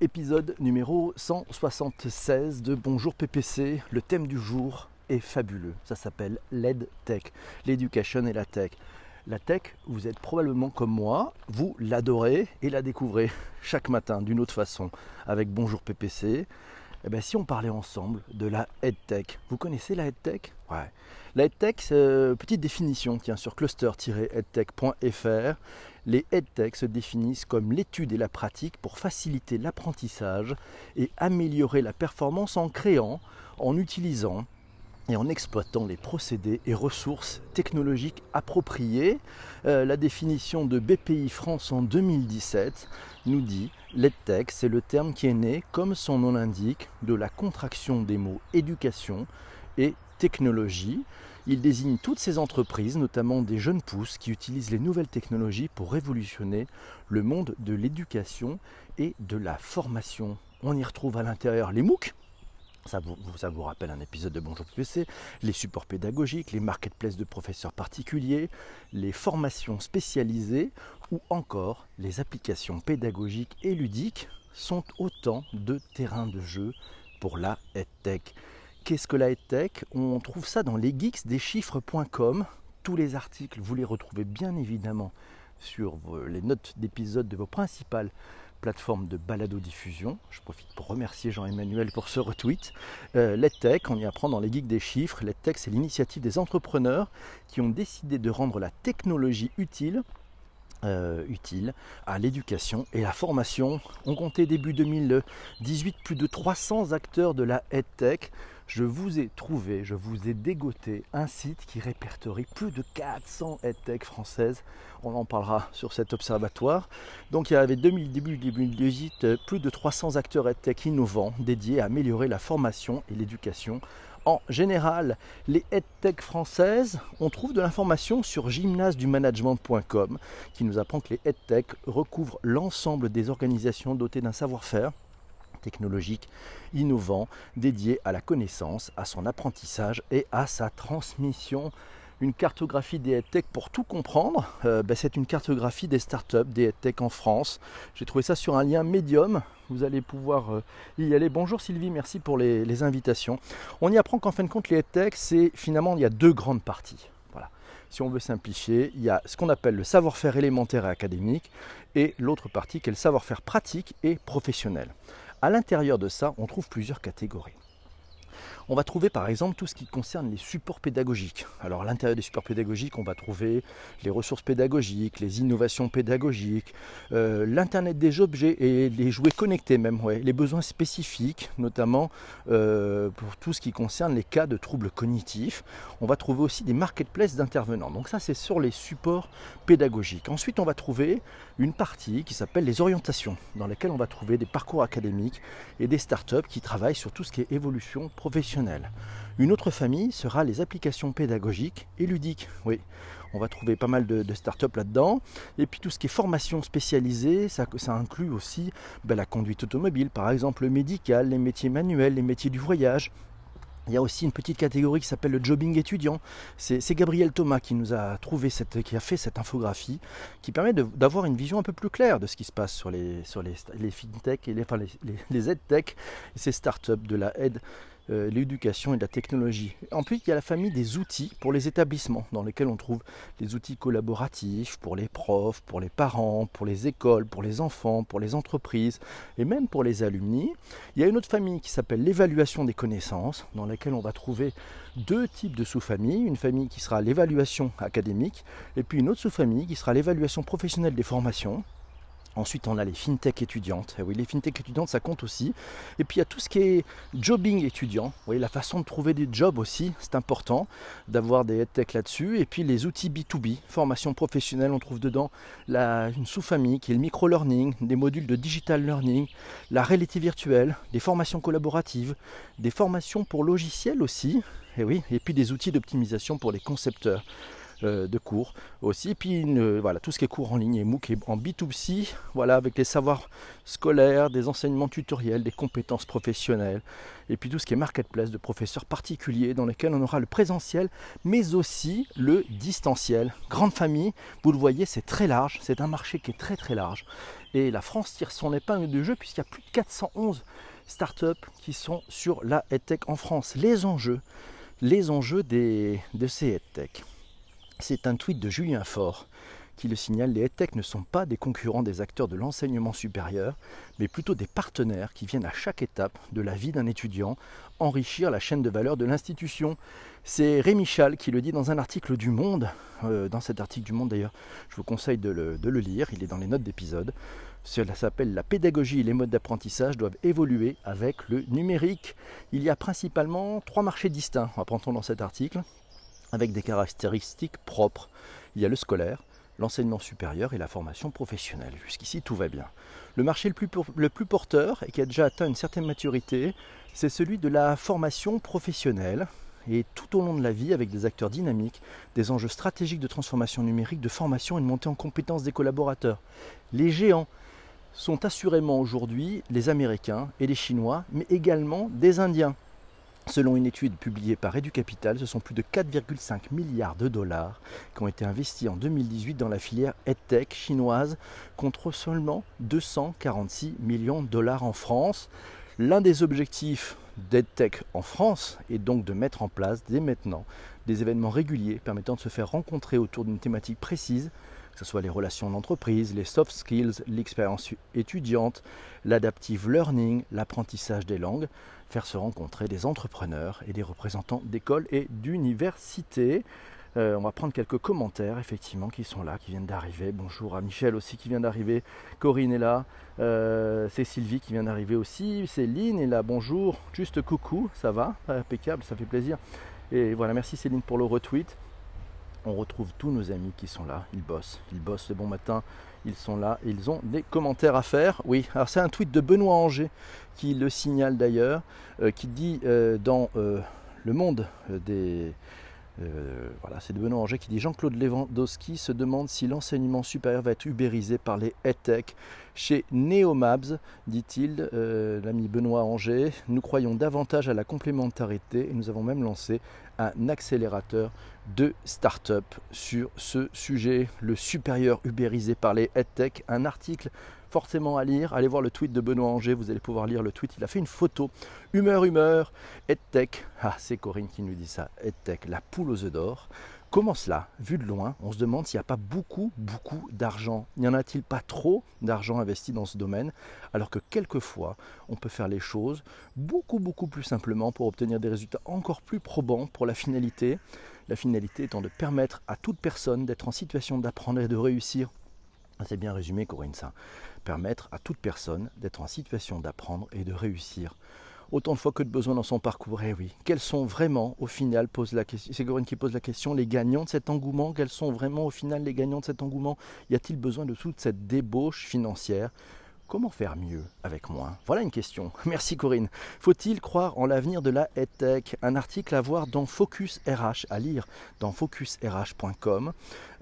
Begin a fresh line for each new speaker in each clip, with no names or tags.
Épisode numéro 176 de Bonjour PPC. Le thème du jour est fabuleux. Ça s'appelle l'EdTech, l'éducation et la tech. La tech, vous êtes probablement comme moi, vous l'adorez et la découvrez chaque matin d'une autre façon avec Bonjour PPC. Eh bien, si on parlait ensemble de la EdTech, vous connaissez la EdTech? Ouais. La EdTech, euh, petite définition, tiens, sur cluster-edtech.fr, les EdTech se définissent comme l'étude et la pratique pour faciliter l'apprentissage et améliorer la performance en créant, en utilisant et en exploitant les procédés et ressources technologiques appropriés. Euh, la définition de BPI France en 2017 nous dit l'EdTech, c'est le terme qui est né, comme son nom l'indique, de la contraction des mots éducation et technologie. Il désigne toutes ces entreprises, notamment des jeunes pousses, qui utilisent les nouvelles technologies pour révolutionner le monde de l'éducation et de la formation. On y retrouve à l'intérieur les MOOC, ça vous, rappelle un épisode de Bonjour PPC, les supports pédagogiques, les marketplaces de professeurs particuliers, les formations spécialisées ou encore les applications pédagogiques et ludiques sont autant de terrains de jeu pour la EdTech. Qu'est-ce que la EdTech? On trouve ça dans les geeksdeschiffres.com. Tous les articles, vous les retrouvez bien évidemment sur les notes d'épisode de vos principales plateforme de balado-diffusion. Je profite pour remercier Jean-Emmanuel pour ce retweet. Euh, LedTech, on y apprend dans les geeks des chiffres. LedTech, c'est l'initiative des entrepreneurs qui ont décidé de rendre la technologie utile euh, utile à l'éducation et la formation. On comptait début 2018 plus de 300 acteurs de la EdTech. Je vous ai trouvé, je vous ai dégoté un site qui répertorie plus de 400 EdTech françaises. On en parlera sur cet observatoire. Donc il y avait 2000, début 2018 plus de 300 acteurs EdTech innovants dédiés à améliorer la formation et l'éducation en général, les EdTech françaises, on trouve de l'information sur gymnasedumanagement.com qui nous apprend que les EdTech recouvrent l'ensemble des organisations dotées d'un savoir-faire technologique innovant dédié à la connaissance, à son apprentissage et à sa transmission une cartographie des EdTech pour tout comprendre. Euh, ben, c'est une cartographie des startups, des EdTech en France. J'ai trouvé ça sur un lien médium. Vous allez pouvoir euh, y aller. Bonjour Sylvie, merci pour les, invitations. On y apprend qu'en fin de compte, les EdTech, c'est finalement, il y a deux grandes parties. Voilà. Si on veut simplifier, il y a ce qu'on appelle le savoir-faire élémentaire et académique et l'autre partie qui est le savoir-faire pratique et professionnel. À l'intérieur de ça, on trouve plusieurs catégories. On va trouver par exemple tout ce qui concerne les supports pédagogiques. Alors à l'intérieur des supports pédagogiques, on va trouver les ressources pédagogiques, les innovations pédagogiques, euh, l'Internet des objets et les jouets connectés même, les besoins spécifiques, notamment euh, pour tout ce qui concerne les cas de troubles cognitifs. On va trouver aussi des marketplaces d'intervenants. Donc ça c'est sur les supports pédagogiques. Ensuite on va trouver une partie qui s'appelle les orientations, dans laquelle on va trouver des parcours académiques et des startups qui travaillent sur tout ce qui est évolution professionnelle une autre famille sera les applications pédagogiques et ludiques. Oui, on va trouver pas mal de, startups là-dedans. Et puis tout ce qui est formation spécialisée, ça, inclut aussi ben, la conduite automobile, par exemple le médical, les métiers manuels, les métiers du voyage. Il y a aussi une petite catégorie qui s'appelle le jobbing étudiant. C'est Gabriel Thomas qui nous a trouvé cette, qui a fait cette infographie, qui permet d'avoir une vision un peu plus claire de ce qui se passe sur les, sur les, fintech et les, enfin les, et ces startups de la aide euh, l'éducation et la technologie. Ensuite, il y a la famille des outils pour les établissements, dans lesquels on trouve des outils collaboratifs pour les profs, pour les parents, pour les écoles, pour les enfants, pour les entreprises et même pour les alumni. Il y a une autre famille qui s'appelle l'évaluation des connaissances, dans laquelle on va trouver deux types de sous-familles. Une famille qui sera l'évaluation académique et puis une autre sous-famille qui sera l'évaluation professionnelle des formations. Ensuite, on a les fintech étudiantes. Eh oui, les fintech étudiantes, ça compte aussi. Et puis, il y a tout ce qui est jobbing étudiant. La façon de trouver des jobs aussi, c'est important d'avoir des headtech là-dessus. Et puis, les outils B2B, formation professionnelle, on trouve dedans la, une sous-famille qui est le micro-learning, des modules de digital learning, la réalité virtuelle, des formations collaboratives, des formations pour logiciels aussi. Oui, et puis des outils d'optimisation pour les concepteurs. Euh, de cours aussi. Puis voilà, tout ce qui est cours en ligne et MOOC en B2C, voilà, avec les savoirs scolaires, des enseignements tutoriels, des compétences professionnelles, et puis tout ce qui est marketplace de professeurs particuliers dans lesquels on aura le présentiel, mais aussi le distanciel. Grande famille, vous le voyez, c'est très large, c'est un marché qui est très très large. Et la France tire son épingle du jeu puisqu'il y a plus de 411 startups qui sont sur la EdTech en France. Les enjeux, les enjeux des, de ces EdTech. C'est un tweet de Julien Faure qui le signale, les EdTech ne sont pas des concurrents des acteurs de l'enseignement supérieur, mais plutôt des partenaires qui viennent à chaque étape de la vie d'un étudiant enrichir la chaîne de valeur de l'institution. C'est Rémi Chal qui le dit dans un article du Monde. Euh, dans cet article du Monde d'ailleurs, je vous conseille de le, lire, il est dans les notes d'épisode. Cela s'appelle La pédagogie et les modes d'apprentissage doivent évoluer avec le numérique. Il y a principalement trois marchés distincts, apprend-on dans cet article, avec des caractéristiques propres. Il y a le scolaire, l'enseignement supérieur et la formation professionnelle. Jusqu'ici, tout va bien. Le marché le plus, porteur et qui a déjà atteint une certaine maturité, c'est celui de la formation professionnelle et tout au long de la vie avec des acteurs dynamiques, des enjeux stratégiques de transformation numérique, de formation et de montée en compétences des collaborateurs. Les géants sont assurément aujourd'hui les Américains et les Chinois, mais également des Indiens. Selon une étude publiée par EduCapital, ce sont plus de 4,5 milliards de dollars qui ont été investis en 2018 dans la filière EdTech chinoise contre seulement 246 millions de dollars en France. L'un des objectifs d'EdTech en France est donc de mettre en place dès maintenant des événements réguliers permettant de se faire rencontrer autour d'une thématique précise que ce soit les relations d'entreprise, les soft skills, l'expérience étudiante, l'adaptive learning, l'apprentissage des langues, faire se rencontrer des entrepreneurs et des représentants d'écoles et d'universités. Euh, on va prendre quelques commentaires effectivement qui sont là, qui viennent d'arriver. Bonjour à Michel aussi qui vient d'arriver. Corinne est là. Euh, c'est Sylvie qui vient d'arriver aussi. Céline est là. Bonjour. Juste coucou. Ça va? Impeccable. Ça fait plaisir. Et voilà. Merci Céline pour le retweet on retrouve tous nos amis qui sont là, ils bossent, ils bossent le bon matin, ils sont là, ils ont des commentaires à faire. Oui, alors c'est un tweet de Benoît Anger qui le signale d'ailleurs, euh, qui dit euh, dans euh, le monde des... voilà, c'est de Benoît Anger qui dit Jean-Claude Lewandowski se demande si l'enseignement supérieur va être ubérisé par les EdTech. Chez Neomabs, dit-il, l'ami Benoît Anger, nous croyons davantage à la complémentarité et nous avons même lancé un accélérateur de start-up sur ce sujet, le supérieur ubérisé par les EdTech. Un article forcément à lire. Allez voir le tweet de Benoît Anger, vous allez pouvoir lire le tweet. Il a fait une photo. Humeur, humeur, EdTech. Ah, c'est Corinne qui nous dit ça. EdTech, la poule aux œufs d'or. Comment cela Vu de loin, on se demande s'il n'y a pas beaucoup, beaucoup d'argent. N'y en a-t-il pas trop d'argent investi dans ce domaine? Alors que quelquefois, on peut faire les choses beaucoup, beaucoup plus simplement pour obtenir des résultats encore plus probants pour la finalité. La finalité étant de permettre à toute personne d'être en situation d'apprendre et de réussir. C'est bien résumé, Corinne, ça. Permettre à toute personne d'être en situation d'apprendre et de réussir autant de fois que de besoin dans son parcours. Eh oui, quels sont vraiment au final, pose la question, c'est Corinne qui pose la question, les gagnants de cet engouement? Quels sont vraiment au final les gagnants de cet engouement? Y a-t-il besoin de toute cette débauche financière? Comment faire mieux avec moins? Voilà une question. Merci Corinne. Faut-il croire en l'avenir de la EdTech? Un article à voir dans Focus RH, à lire dans focusrh.com.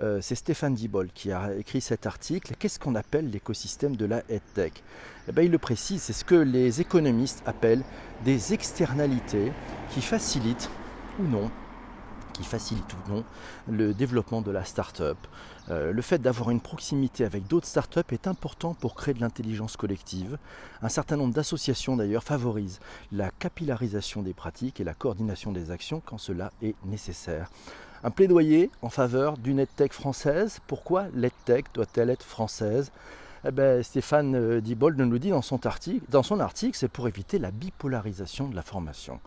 Euh, c'est Stéphane Dibol qui a écrit cet article. Qu'est-ce qu'on appelle l'écosystème de la EdTech? Eh bien, Il le précise, c'est ce que les économistes appellent des externalités qui facilitent ou non qui facilite ou non le développement de la start-up. Euh, le fait d'avoir une proximité avec d'autres start-up est important pour créer de l'intelligence collective. Un certain nombre d'associations d'ailleurs favorisent la capillarisation des pratiques et la coordination des actions quand cela est nécessaire. Un plaidoyer en faveur d'une EdTech française. Pourquoi l'EdTech doit-elle être française? Eh ben, Stéphane euh, Dibold nous dit dans son article, dans son article, c'est pour éviter la bipolarisation de la formation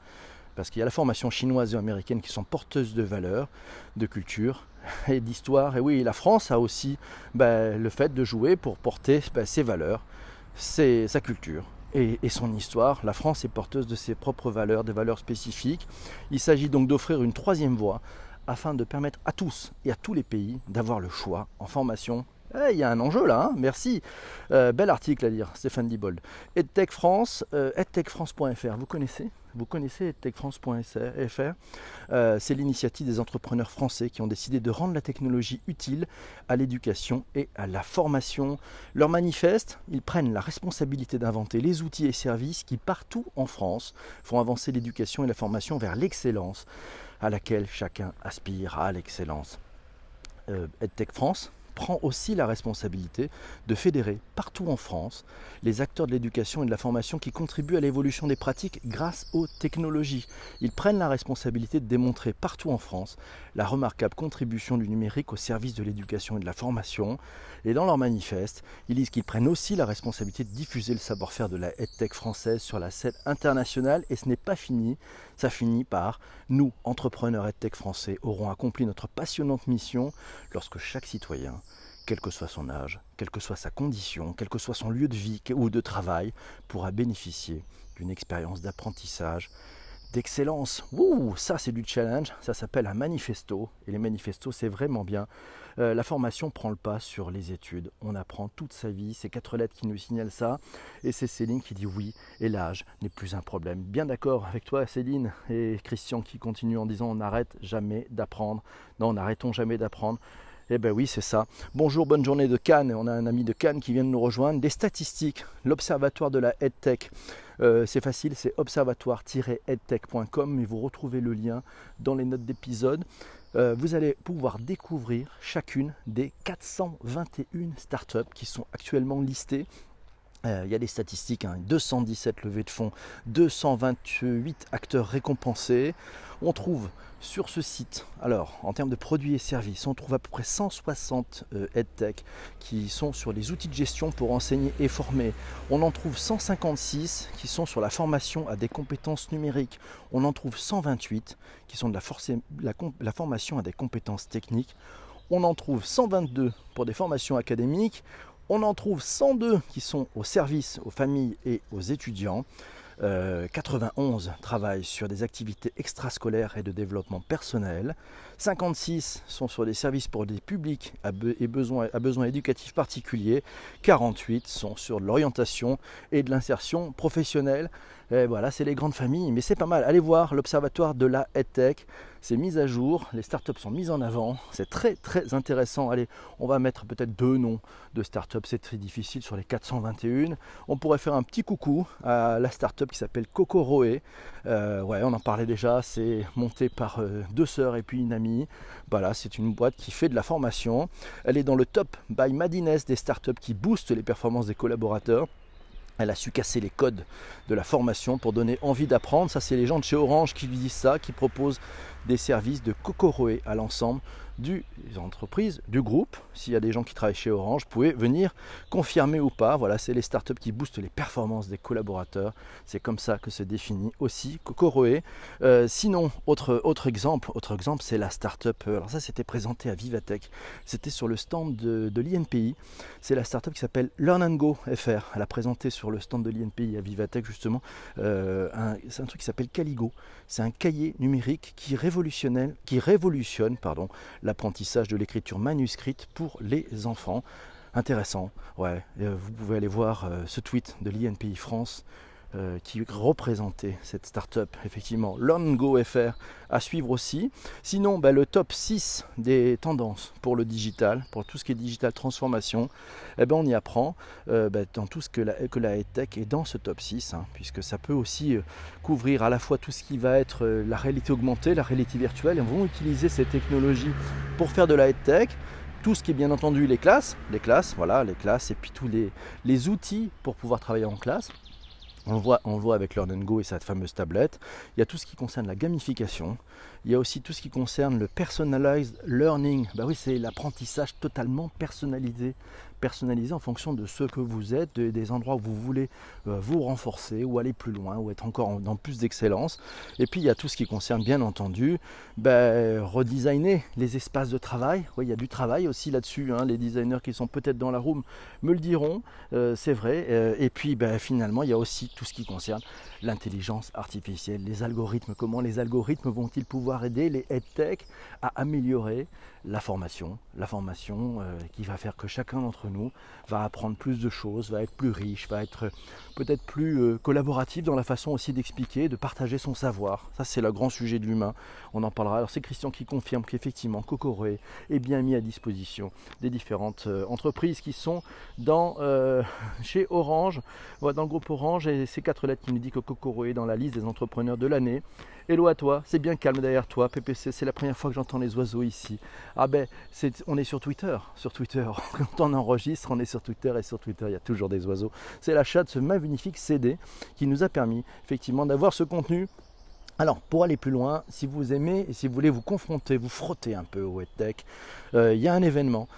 parce qu'il y a la formation chinoise et américaine qui sont porteuses de valeurs, de culture et d'histoire. Et oui, la France a aussi ben, le fait de jouer pour porter ben, ses valeurs, sa culture. Et, et, son histoire. La France est porteuse de ses propres valeurs, des valeurs spécifiques. Il s'agit donc d'offrir une troisième voie afin de permettre à tous et à tous les pays d'avoir le choix en formation eh, il y a un enjeu là, hein. merci. Euh, bel article à lire, Stéphane Dibold. EdTech France, euh, edtechfrance.fr, vous connaissez? Vous connaissez edtechfrance.fr euh, C'est l'initiative des entrepreneurs français qui ont décidé de rendre la technologie utile à l'éducation et à la formation. Leur manifeste, ils prennent la responsabilité d'inventer les outils et services qui, partout en France, font avancer l'éducation et la formation vers l'excellence à laquelle chacun aspire à l'excellence. EdTech France prend aussi la responsabilité de fédérer partout en France les acteurs de l'éducation et de la formation qui contribuent à l'évolution des pratiques grâce aux technologies. Ils prennent la responsabilité de démontrer partout en France la remarquable contribution du numérique au service de l'éducation et de la formation. Et dans leur manifeste, ils disent qu'ils prennent aussi la responsabilité de diffuser le savoir-faire de la EdTech française sur la scène internationale. Et ce n'est pas fini, ça finit par nous, entrepreneurs EdTech français, aurons accompli notre passionnante mission lorsque chaque citoyen quel que soit son âge, quelle que soit sa condition, quel que soit son lieu de vie ou de travail, pourra bénéficier d'une expérience d'apprentissage, d'excellence. Ouh, ça c'est du challenge, ça s'appelle un manifesto, et les manifestos c'est vraiment bien. Euh, la formation prend le pas sur les études, on apprend toute sa vie, c'est quatre lettres qui nous signalent ça, et c'est Céline qui dit oui, et l'âge n'est plus un problème. Bien d'accord avec toi Céline, et Christian qui continue en disant on n'arrête jamais d'apprendre, non n'arrêtons jamais d'apprendre. Eh bien oui, c'est ça. Bonjour, bonne journée de Cannes. On a un ami de Cannes qui vient de nous rejoindre. Des statistiques, l'Observatoire de la EdTech. Euh, c'est facile, c'est observatoire-edtech.com et vous retrouvez le lien dans les notes d'épisode. Euh, vous allez pouvoir découvrir chacune des 421 startups qui sont actuellement listées euh, il y a des statistiques, 217 hein. levées de fonds, 228 acteurs récompensés. On trouve sur ce site, alors en termes de produits et services, on trouve à peu près 160 euh, EdTech qui sont sur les outils de gestion pour enseigner et former. On en trouve 156 qui sont sur la formation à des compétences numériques. On en trouve 128 qui sont de la, la formation à des compétences techniques. On en trouve 122 pour des formations académiques. On en trouve 102 qui sont au service aux familles et aux étudiants. 91 euh, travaillent sur des activités extrascolaires et de développement personnel. 56 sont sur des services pour des publics à, besoins, à besoins éducatifs particuliers. 48 sont sur l'orientation et de l'insertion professionnelle. Et voilà, c'est les grandes familles, mais c'est pas mal. Allez voir l'Observatoire de la EdTech. C'est mis à jour, les startups sont mises en avant. C'est très très intéressant. Allez, on va mettre peut-être deux noms de startups. C'est très difficile sur les 421. On pourrait faire un petit coucou à la startup qui s'appelle Kokoroe. Euh, ouais, on en parlait déjà. C'est monté par euh, deux sœurs et puis une amie. Voilà, c'est une boîte qui fait de la formation. Elle est dans le top by Madines des startups qui boostent les performances des collaborateurs. Elle a su casser les codes de la formation pour donner envie d'apprendre. Ça, c'est les gens de chez Orange qui lui disent ça, qui proposent des services de Kokoroe à l'ensemble des entreprises, du groupe. S'il y a des gens qui travaillent chez Orange, vous pouvez venir confirmer ou pas. Voilà, c'est les startups qui boostent les performances des collaborateurs. C'est comme ça que se définit aussi Kokoroe. Euh, sinon, autre, autre exemple, autre exemple, c'est la startup. Euh, alors ça, c'était présenté à Vivatech. C'était sur le stand de, l'INPI. C'est la startup qui s'appelle Learn Go FR. Elle a présenté sur le stand de l'INPI à Vivatech justement. Euh, c'est un truc qui s'appelle Caligo. C'est un cahier numérique qui révolutionne, qui révolutionne pardon, l'apprentissage de l'écriture manuscrite pour les enfants. Intéressant, ouais. Euh, vous pouvez aller voir euh, ce tweet de l'INPI France euh, qui représentait cette start-up, effectivement, Longo FR, à suivre aussi. Sinon, bah, le top 6 des tendances pour le digital, pour tout ce qui est digital transformation, eh ben, on y apprend euh, bah, dans tout ce que la, que la tech est dans ce top 6, hein, puisque ça peut aussi euh, couvrir à la fois tout ce qui va être la réalité augmentée, la réalité virtuelle, et on va utiliser ces technologies pour faire de la tech tout ce qui est bien entendu les classes, les classes, voilà, les classes, et puis tous les, les outils pour pouvoir travailler en classe. On le, voit, on voit avec Learn Go et sa fameuse tablette. Il y a tout ce qui concerne la gamification. Il y a aussi tout ce qui concerne le personalized learning. Bah oui, c'est l'apprentissage totalement personnalisé personnalisé en fonction de ce que vous êtes, des endroits où vous voulez euh, vous renforcer ou aller plus loin ou être encore dans plus d'excellence. Et puis il y a tout ce qui concerne bien entendu ben, redesigner les espaces de travail. Oui, il y a du travail aussi là-dessus. Hein. Les designers qui sont peut-être dans la room me le diront, euh, c'est vrai. Euh, et puis ben, finalement, il y a aussi tout ce qui concerne l'intelligence artificielle, les algorithmes. Comment les algorithmes vont-ils pouvoir aider les EdTech à améliorer la formation, la formation euh, qui va faire que chacun d'entre nous va apprendre plus de choses, va être plus riche, va être peut-être plus euh, collaboratif dans la façon aussi d'expliquer, de partager son savoir. Ça c'est le grand sujet de l'humain. On en parlera. Alors c'est Christian qui confirme qu'effectivement Cocoré est bien mis à disposition des différentes euh, entreprises qui sont chez Orange, dans le groupe Orange et ces quatre lettres qui nous dit que Cocoré est dans la liste des entrepreneurs de l'année. Hello à toi, c'est bien calme derrière toi, PPC, c'est la première fois que j'entends les oiseaux ici Ah ben, on est sur Twitter. Sur Twitter, quand on enregistre, on est sur Twitter et sur Twitter, il y a toujours des oiseaux. C'est l'achat de ce magnifique CD qui nous a permis effectivement d'avoir ce contenu alors, pour aller plus loin, si vous aimez et si vous voulez vous confronter, vous frotter un peu au EdTech, euh, il y a un événement.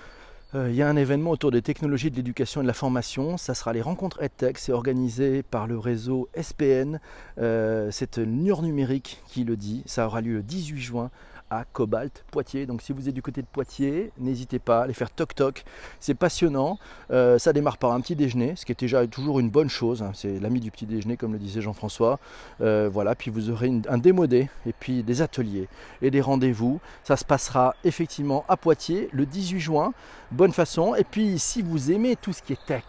Euh, il y a un événement autour des technologies de l'éducation et de la formation. Ça sera les rencontres EdTech. C'est organisé par le réseau SPN. Euh, c'est Nur Numérique qui le dit. Ça aura lieu le 18 juin à Cobalt, Poitiers. Donc si vous êtes du côté de Poitiers, n'hésitez pas à aller faire toc toc. C'est passionnant. Euh, ça démarre par un petit déjeuner, ce qui est déjà toujours une bonne chose. Hein. C'est l'ami du petit déjeuner, comme le disait Jean-François. Euh, voilà, puis vous aurez un démodé et puis des ateliers et des rendez-vous. Ça se passera effectivement à Poitiers le 18 juin. Bonne façon. Et puis si vous aimez tout ce qui est tech,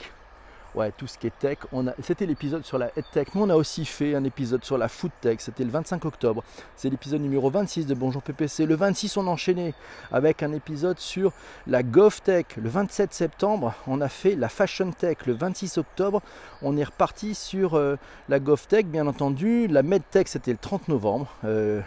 ouais, tout ce qui est tech. C'était l'épisode sur la head tech. Nous, on a aussi fait un épisode sur la food tech. C'était le 25 octobre. C'est l'épisode numéro 26 de Bonjour PPC. Le 26, on a enchaîné avec un épisode sur la GovTech. Le 27 septembre, on a fait la fashion tech. Le 26 octobre, on est reparti sur euh, la GovTech, bien entendu. La medtech, c'était le 30 novembre. Euh,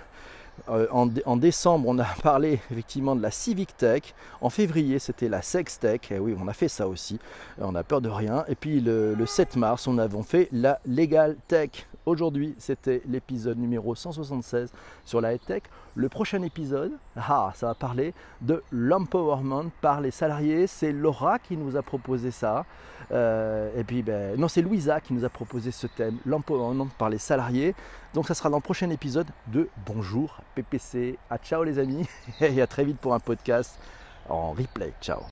euh, en, décembre, on a parlé effectivement de la Civic Tech. En février, c'était la Sex Tech. Et oui, on a fait ça aussi. Euh, on a peur de rien. Et puis le, 7 mars, on avait fait la Legal Tech. Aujourd'hui, c'était l'épisode numéro 176 sur la Tech. Le prochain épisode, ah, ça va parler de l'empowerment par les salariés. C'est Laura qui nous a proposé ça. Euh, et puis, ben, non, c'est Louisa qui nous a proposé ce thème, l'empowerment par les salariés. Donc, ça sera dans le prochain épisode de Bonjour PPC. À ciao les amis et à très vite pour un podcast en replay. Ciao.